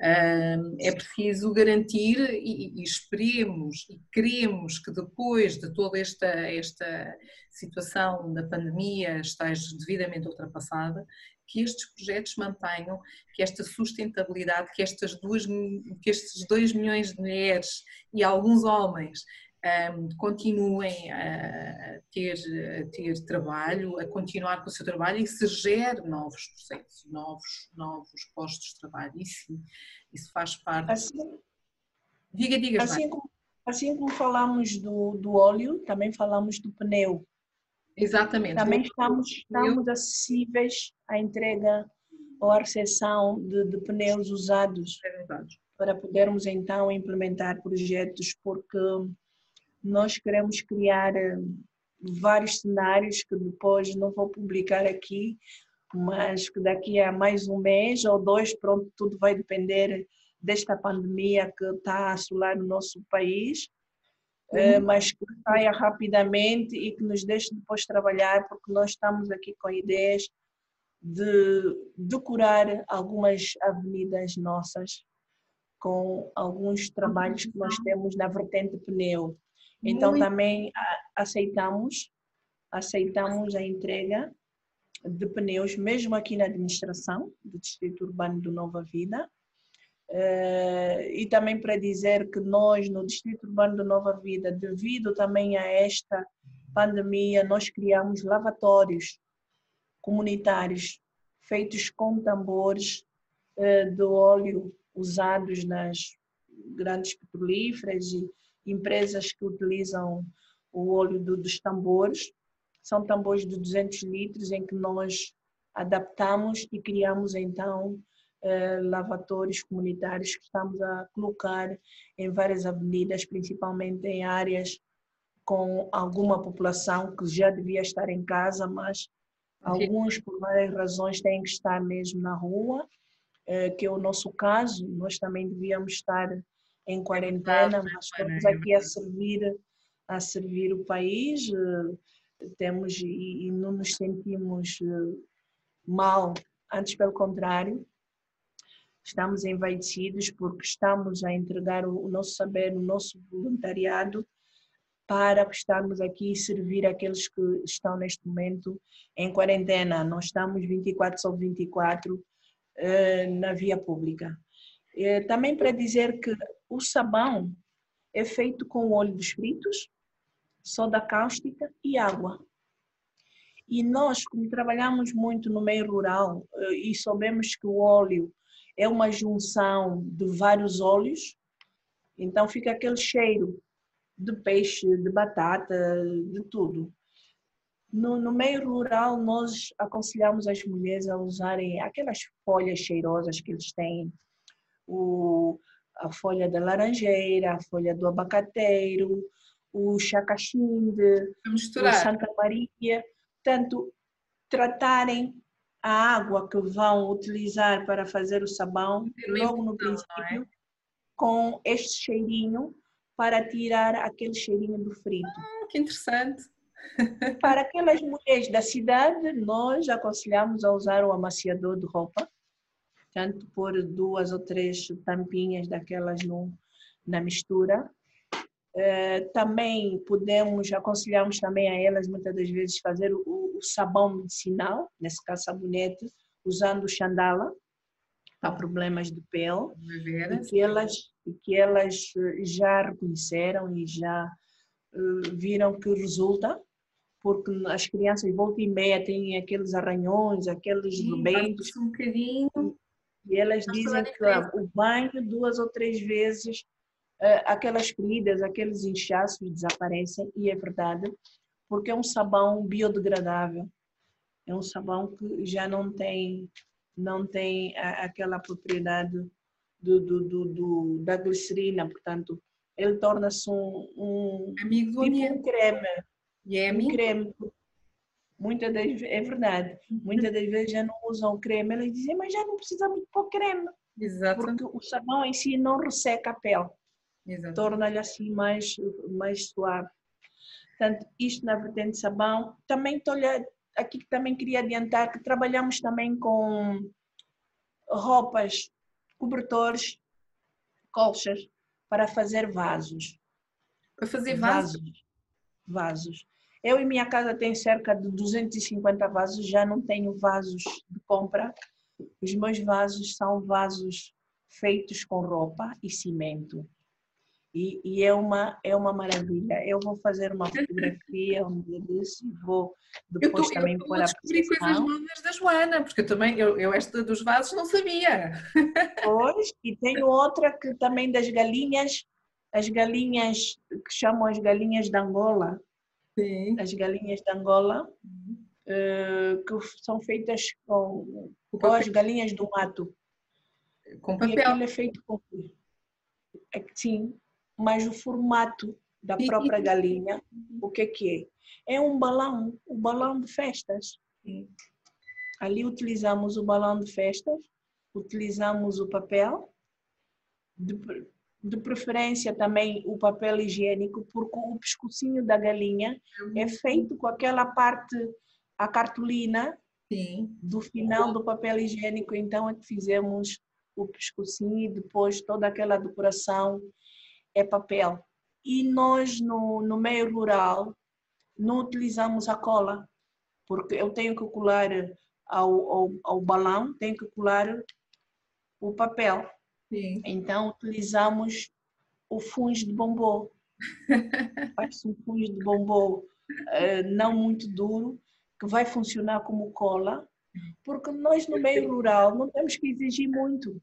uh, é preciso garantir e, e esperemos e queremos que depois de toda esta, esta situação da pandemia esteja devidamente ultrapassada, que estes projetos mantenham, que esta sustentabilidade, que, estas duas, que estes 2 milhões de mulheres e alguns homens um, continuem a ter, a ter trabalho, a continuar com o seu trabalho e se gere novos processos, novos, novos postos de trabalho. Isso, isso faz parte. Assim, diga, diga, assim como, assim como falamos do, do óleo, também falamos do pneu. Exatamente. Também estamos, estamos acessíveis à entrega ou à recepção de, de pneus usados. É para podermos então implementar projetos, porque nós queremos criar eh, vários cenários que depois não vou publicar aqui, mas que daqui a mais um mês ou dois, pronto, tudo vai depender desta pandemia que está a assolar o nosso país uhum. mas que saia rapidamente e que nos deixe depois trabalhar, porque nós estamos aqui com ideias de decorar algumas avenidas nossas com alguns trabalhos que nós temos na vertente pneu. Então Muito. também aceitamos aceitamos a entrega de pneus mesmo aqui na administração do Distrito Urbano do Nova Vida e também para dizer que nós, no Distrito Urbano de Nova Vida, devido também a esta pandemia, nós criamos lavatórios comunitários feitos com tambores uh, de óleo usados nas grandes petrolíferas e empresas que utilizam o óleo do, dos tambores. São tambores de 200 litros em que nós adaptamos e criamos então eh, lavatórios comunitários que estamos a colocar em várias avenidas, principalmente em áreas com alguma população que já devia estar em casa, mas alguns, por várias razões, têm que estar mesmo na rua, eh, que é o nosso caso. Nós também devíamos estar em quarentena, mas estamos aqui a servir, a servir o país. Eh, temos e, e não nos sentimos mal, antes pelo contrário, estamos envaidecidos porque estamos a entregar o nosso saber, o nosso voluntariado para estarmos aqui e servir aqueles que estão neste momento em quarentena. Nós estamos 24 sobre 24 uh, na via pública. Uh, também para dizer que o sabão é feito com óleo dos fritos, soda cáustica e água. E nós, como trabalhamos muito no meio rural uh, e sabemos que o óleo é uma junção de vários óleos, então fica aquele cheiro de peixe, de batata, de tudo. No, no, meio rural, nós aconselhamos as mulheres a usarem aquelas folhas cheirosas que eles têm, o, a folha da laranjeira, a folha do abacateiro, o chacaxinde, o Santa Maria. Portanto, tratarem a água que vão utilizar para fazer o sabão, logo no é? princípio, é? com este cheirinho para tirar aquele cheirinho do frito. Ah, que interessante! Para aquelas mulheres da cidade, nós aconselhamos a usar o amaciador de roupa, tanto por duas ou três tampinhas daquelas no, na mistura. Uh, também podemos, aconselhamos também a elas muitas das vezes fazer o, o sabão medicinal, nesse caso sabonete, usando xandala para problemas de pele, e que elas, que elas já reconheceram e já uh, viram que resulta, porque as crianças volta e meia têm aqueles arranhões, aqueles rebentos. Um bocadinho. E elas dizem que o banho duas ou três vezes, aquelas feridas, aqueles inchaços desaparecem, e é verdade, porque é um sabão biodegradável. É um sabão que já não tem não tem a, aquela propriedade do, do, do, do, da glicerina, portanto, ele torna-se um, um amigo tipo um creme. E é amigo. Um creme. Muitas das é verdade. Muitas das vezes já não usam creme. Elas dizem, mas já não precisa muito pôr creme. Exato. Porque o sabão em si não resseca a pele. Torna-lhe assim mais, mais suave. Portanto, isto na vertente sabão. Também estou aqui que também queria adiantar que trabalhamos também com roupas, cobertores, colchas para fazer vasos. Para fazer vasos? Vasos. vasos. Eu em minha casa tenho cerca de 250 vasos, já não tenho vasos de compra. Os meus vasos são vasos feitos com roupa e cimento. E, e, é, uma, é uma maravilha. Eu vou fazer uma fotografia um dia desse e vou depois tô, também pôr a descobrir coisas novas da Joana, porque eu também, eu, eu esta dos vasos não sabia. Pois, e tenho outra que também das galinhas, as galinhas que chamam as galinhas de Angola. Sim. As galinhas de Angola, uhum. uh, que são feitas com, com as galinhas do mato. Com papel. E aquilo é feito com... É, sim, mas o formato da própria galinha, o que, que é? É um balão, o um balão de festas. Ali utilizamos o balão de festas, utilizamos o papel, de, de preferência também o papel higiênico, porque o pescocinho da galinha é feito com aquela parte, a cartolina Sim. do final do papel higiênico, então é que fizemos o pescocinho e depois toda aquela decoração é papel. E nós, no, no meio rural, não utilizamos a cola, porque eu tenho que colar ao, ao, ao balão, tenho que colar o papel. Sim. Então, utilizamos o fungo de bombom. Faz um fungo de bombom uh, não muito duro, que vai funcionar como cola, porque nós no meio rural não temos que exigir muito.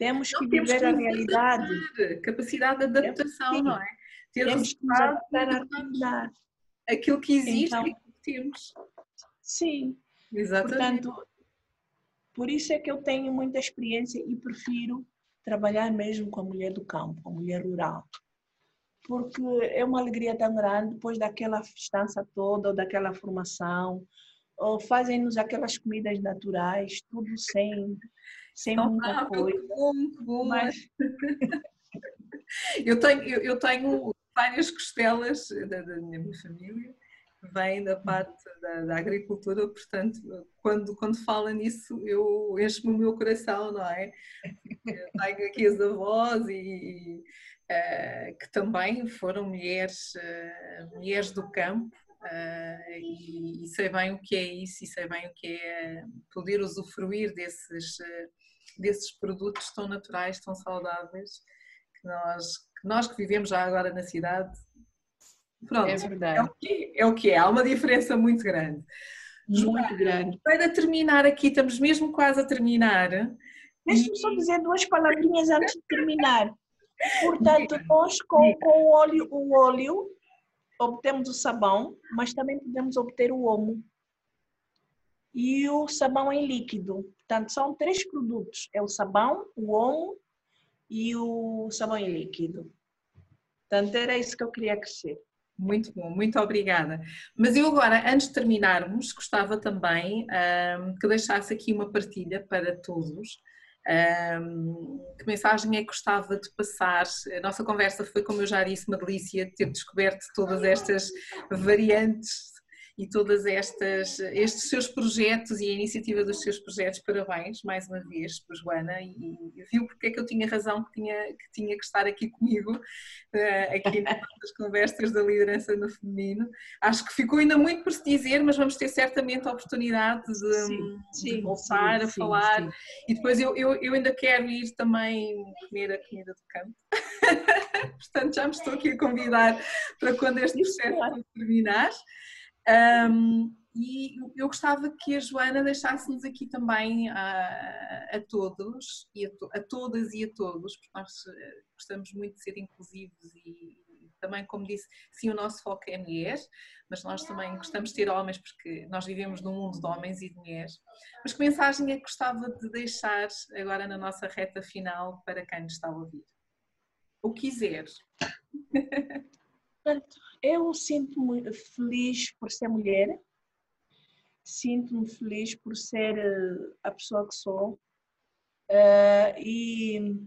Temos que viver que a realidade. Capacidade de adaptação, Sim. não é? Ter temos que nos adaptar à realidade. Aquilo que existe então, e que temos. Sim. Exatamente. Portanto, por isso é que eu tenho muita experiência e prefiro trabalhar mesmo com a mulher do campo, com a mulher rural. Porque é uma alegria tão grande depois daquela festança toda, ou daquela formação, ou fazem-nos aquelas comidas naturais, tudo sem sem muita coisa. Que bom. Mas... eu, tenho, eu, eu, tenho várias costelas da, da minha família vêm da parte da, da, agricultura, portanto, quando, quando fala nisso, eu encho-me o meu coração, não é? Eu tenho aqui as avós e, e uh, que também foram mulheres, uh, mulheres do campo, Uh, e, e, sei bem o que é isso e sei bem o que é poder usufruir desses, desses produtos tão naturais, tão saudáveis, que nós que, nós que vivemos já agora na cidade, pronto, é, verdade. é, o que é, é o que é, há uma diferença muito grande. Muito grande. Para terminar aqui, estamos mesmo quase a terminar. Deixa-me só dizer duas palavrinhas antes de terminar. Portanto, nós com, com o óleo, o óleo obtemos o sabão, mas também podemos obter o omo e o sabão em líquido. Portanto, são três produtos: é o sabão, o omo e o sabão em líquido. Portanto, era isso que eu queria crescer. Muito bom, muito obrigada. Mas eu agora, antes de terminarmos, gostava também um, que deixasse aqui uma partilha para todos. Um, que mensagem é que gostava de passar? A nossa conversa foi, como eu já disse, uma delícia ter descoberto todas estas variantes e todas estas estes seus projetos e a iniciativa dos seus projetos. Parabéns mais uma vez para Joana e, e viu porque é que eu tinha razão que tinha que tinha que estar aqui comigo uh, aqui nas conversas da liderança no feminino. Acho que ficou ainda muito por se dizer, mas vamos ter certamente a oportunidade de, sim, sim, de voltar sim, a falar. E depois eu, eu, eu ainda quero ir também comer a comida do campo. Portanto, já me estou aqui a convidar para quando este processo terminar. Um, e eu gostava que a Joana deixasse-nos aqui também a, a todos, e a, a, todas e a todos, porque nós eh, gostamos muito de ser inclusivos e, também, como disse, sim, o nosso foco é mulher, mas nós também gostamos de ter homens porque nós vivemos num mundo de homens e de mulheres. Mas que mensagem é que gostava de deixar agora na nossa reta final para quem nos está a ouvir? O quiser. Eu sinto-me feliz por ser mulher, sinto-me feliz por ser eh, a pessoa que sou uh, e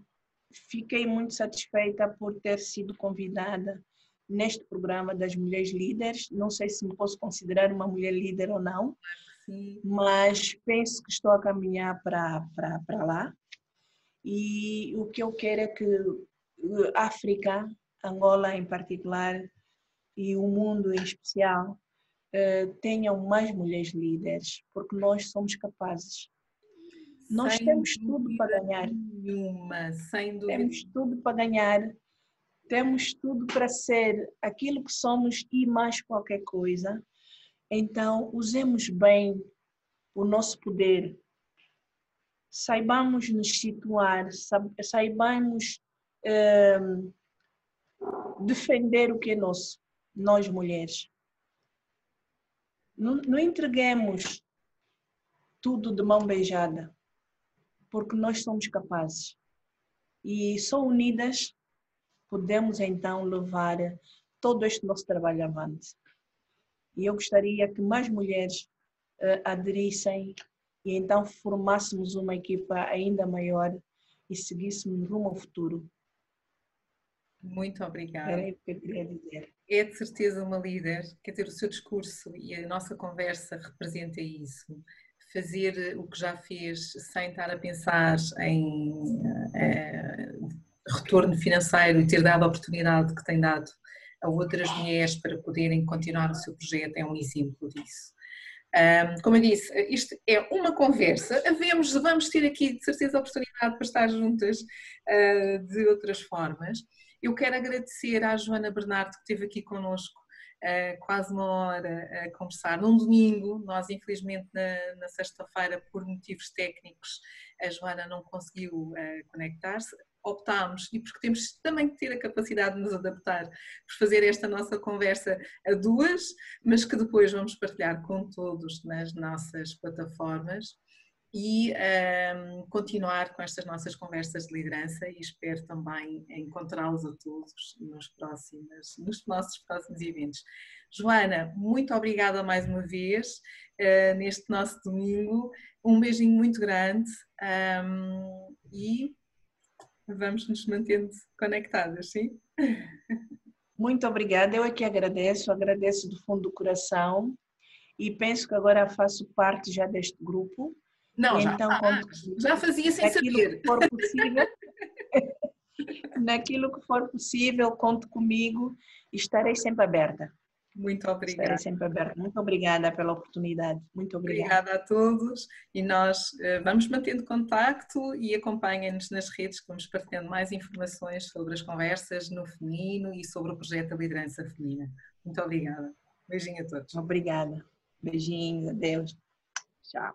fiquei muito satisfeita por ter sido convidada neste programa das mulheres líderes. Não sei se me posso considerar uma mulher líder ou não, Sim. mas penso que estou a caminhar para, para, para lá. E o que eu quero é que a África, Angola em particular, e o mundo em especial, eh, tenham mais mulheres líderes, porque nós somos capazes. Nós sem temos tudo para ganhar. Nenhuma, sem dúvida. Temos tudo para ganhar. Temos tudo para ser aquilo que somos e mais qualquer coisa. Então, usemos bem o nosso poder. Saibamos nos situar, saibamos eh, defender o que é nosso, nós mulheres. Não, não entreguemos tudo de mão beijada porque nós somos capazes. E só unidas podemos então levar todo este nosso trabalho avante. E eu gostaria que mais mulheres uh, aderissem e então formássemos uma equipa ainda maior e seguíssemos rumo ao futuro. Muito obrigada. Era o que eu queria dizer. É de certeza uma líder, quer dizer, o seu discurso e a nossa conversa representa isso fazer o que já fez sem estar a pensar em é, retorno financeiro e ter dado a oportunidade que tem dado a outras mulheres para poderem continuar o seu projeto é um exemplo disso. Um, como eu disse, isto é uma conversa, havemos, vamos ter aqui de certeza a oportunidade para estar juntas uh, de outras formas. Eu quero agradecer à Joana Bernardo que esteve aqui connosco uh, quase uma hora a conversar. Num domingo, nós infelizmente na, na sexta-feira, por motivos técnicos, a Joana não conseguiu uh, conectar-se. Optámos, e porque temos também que ter a capacidade de nos adaptar, por fazer esta nossa conversa a duas, mas que depois vamos partilhar com todos nas nossas plataformas e um, continuar com estas nossas conversas de liderança e espero também encontrá-los a todos nos, próximos, nos nossos próximos eventos. Joana, muito obrigada mais uma vez uh, neste nosso domingo. Um beijinho muito grande um, e vamos nos mantendo conectadas, sim? Muito obrigada, eu é que agradeço, agradeço do fundo do coração e penso que agora faço parte já deste grupo não, já, então, já fazia sem saber. Que for possível, naquilo que for possível, conte comigo e estarei sempre aberta. Muito obrigada. Estarei sempre aberta. Muito obrigada pela oportunidade. Muito obrigada. Obrigada a todos e nós uh, vamos mantendo contacto e acompanhem-nos nas redes que vamos partilhando mais informações sobre as conversas no feminino e sobre o projeto da liderança feminina. Muito obrigada. Beijinho a todos. Obrigada. Beijinhos, adeus. Tchau.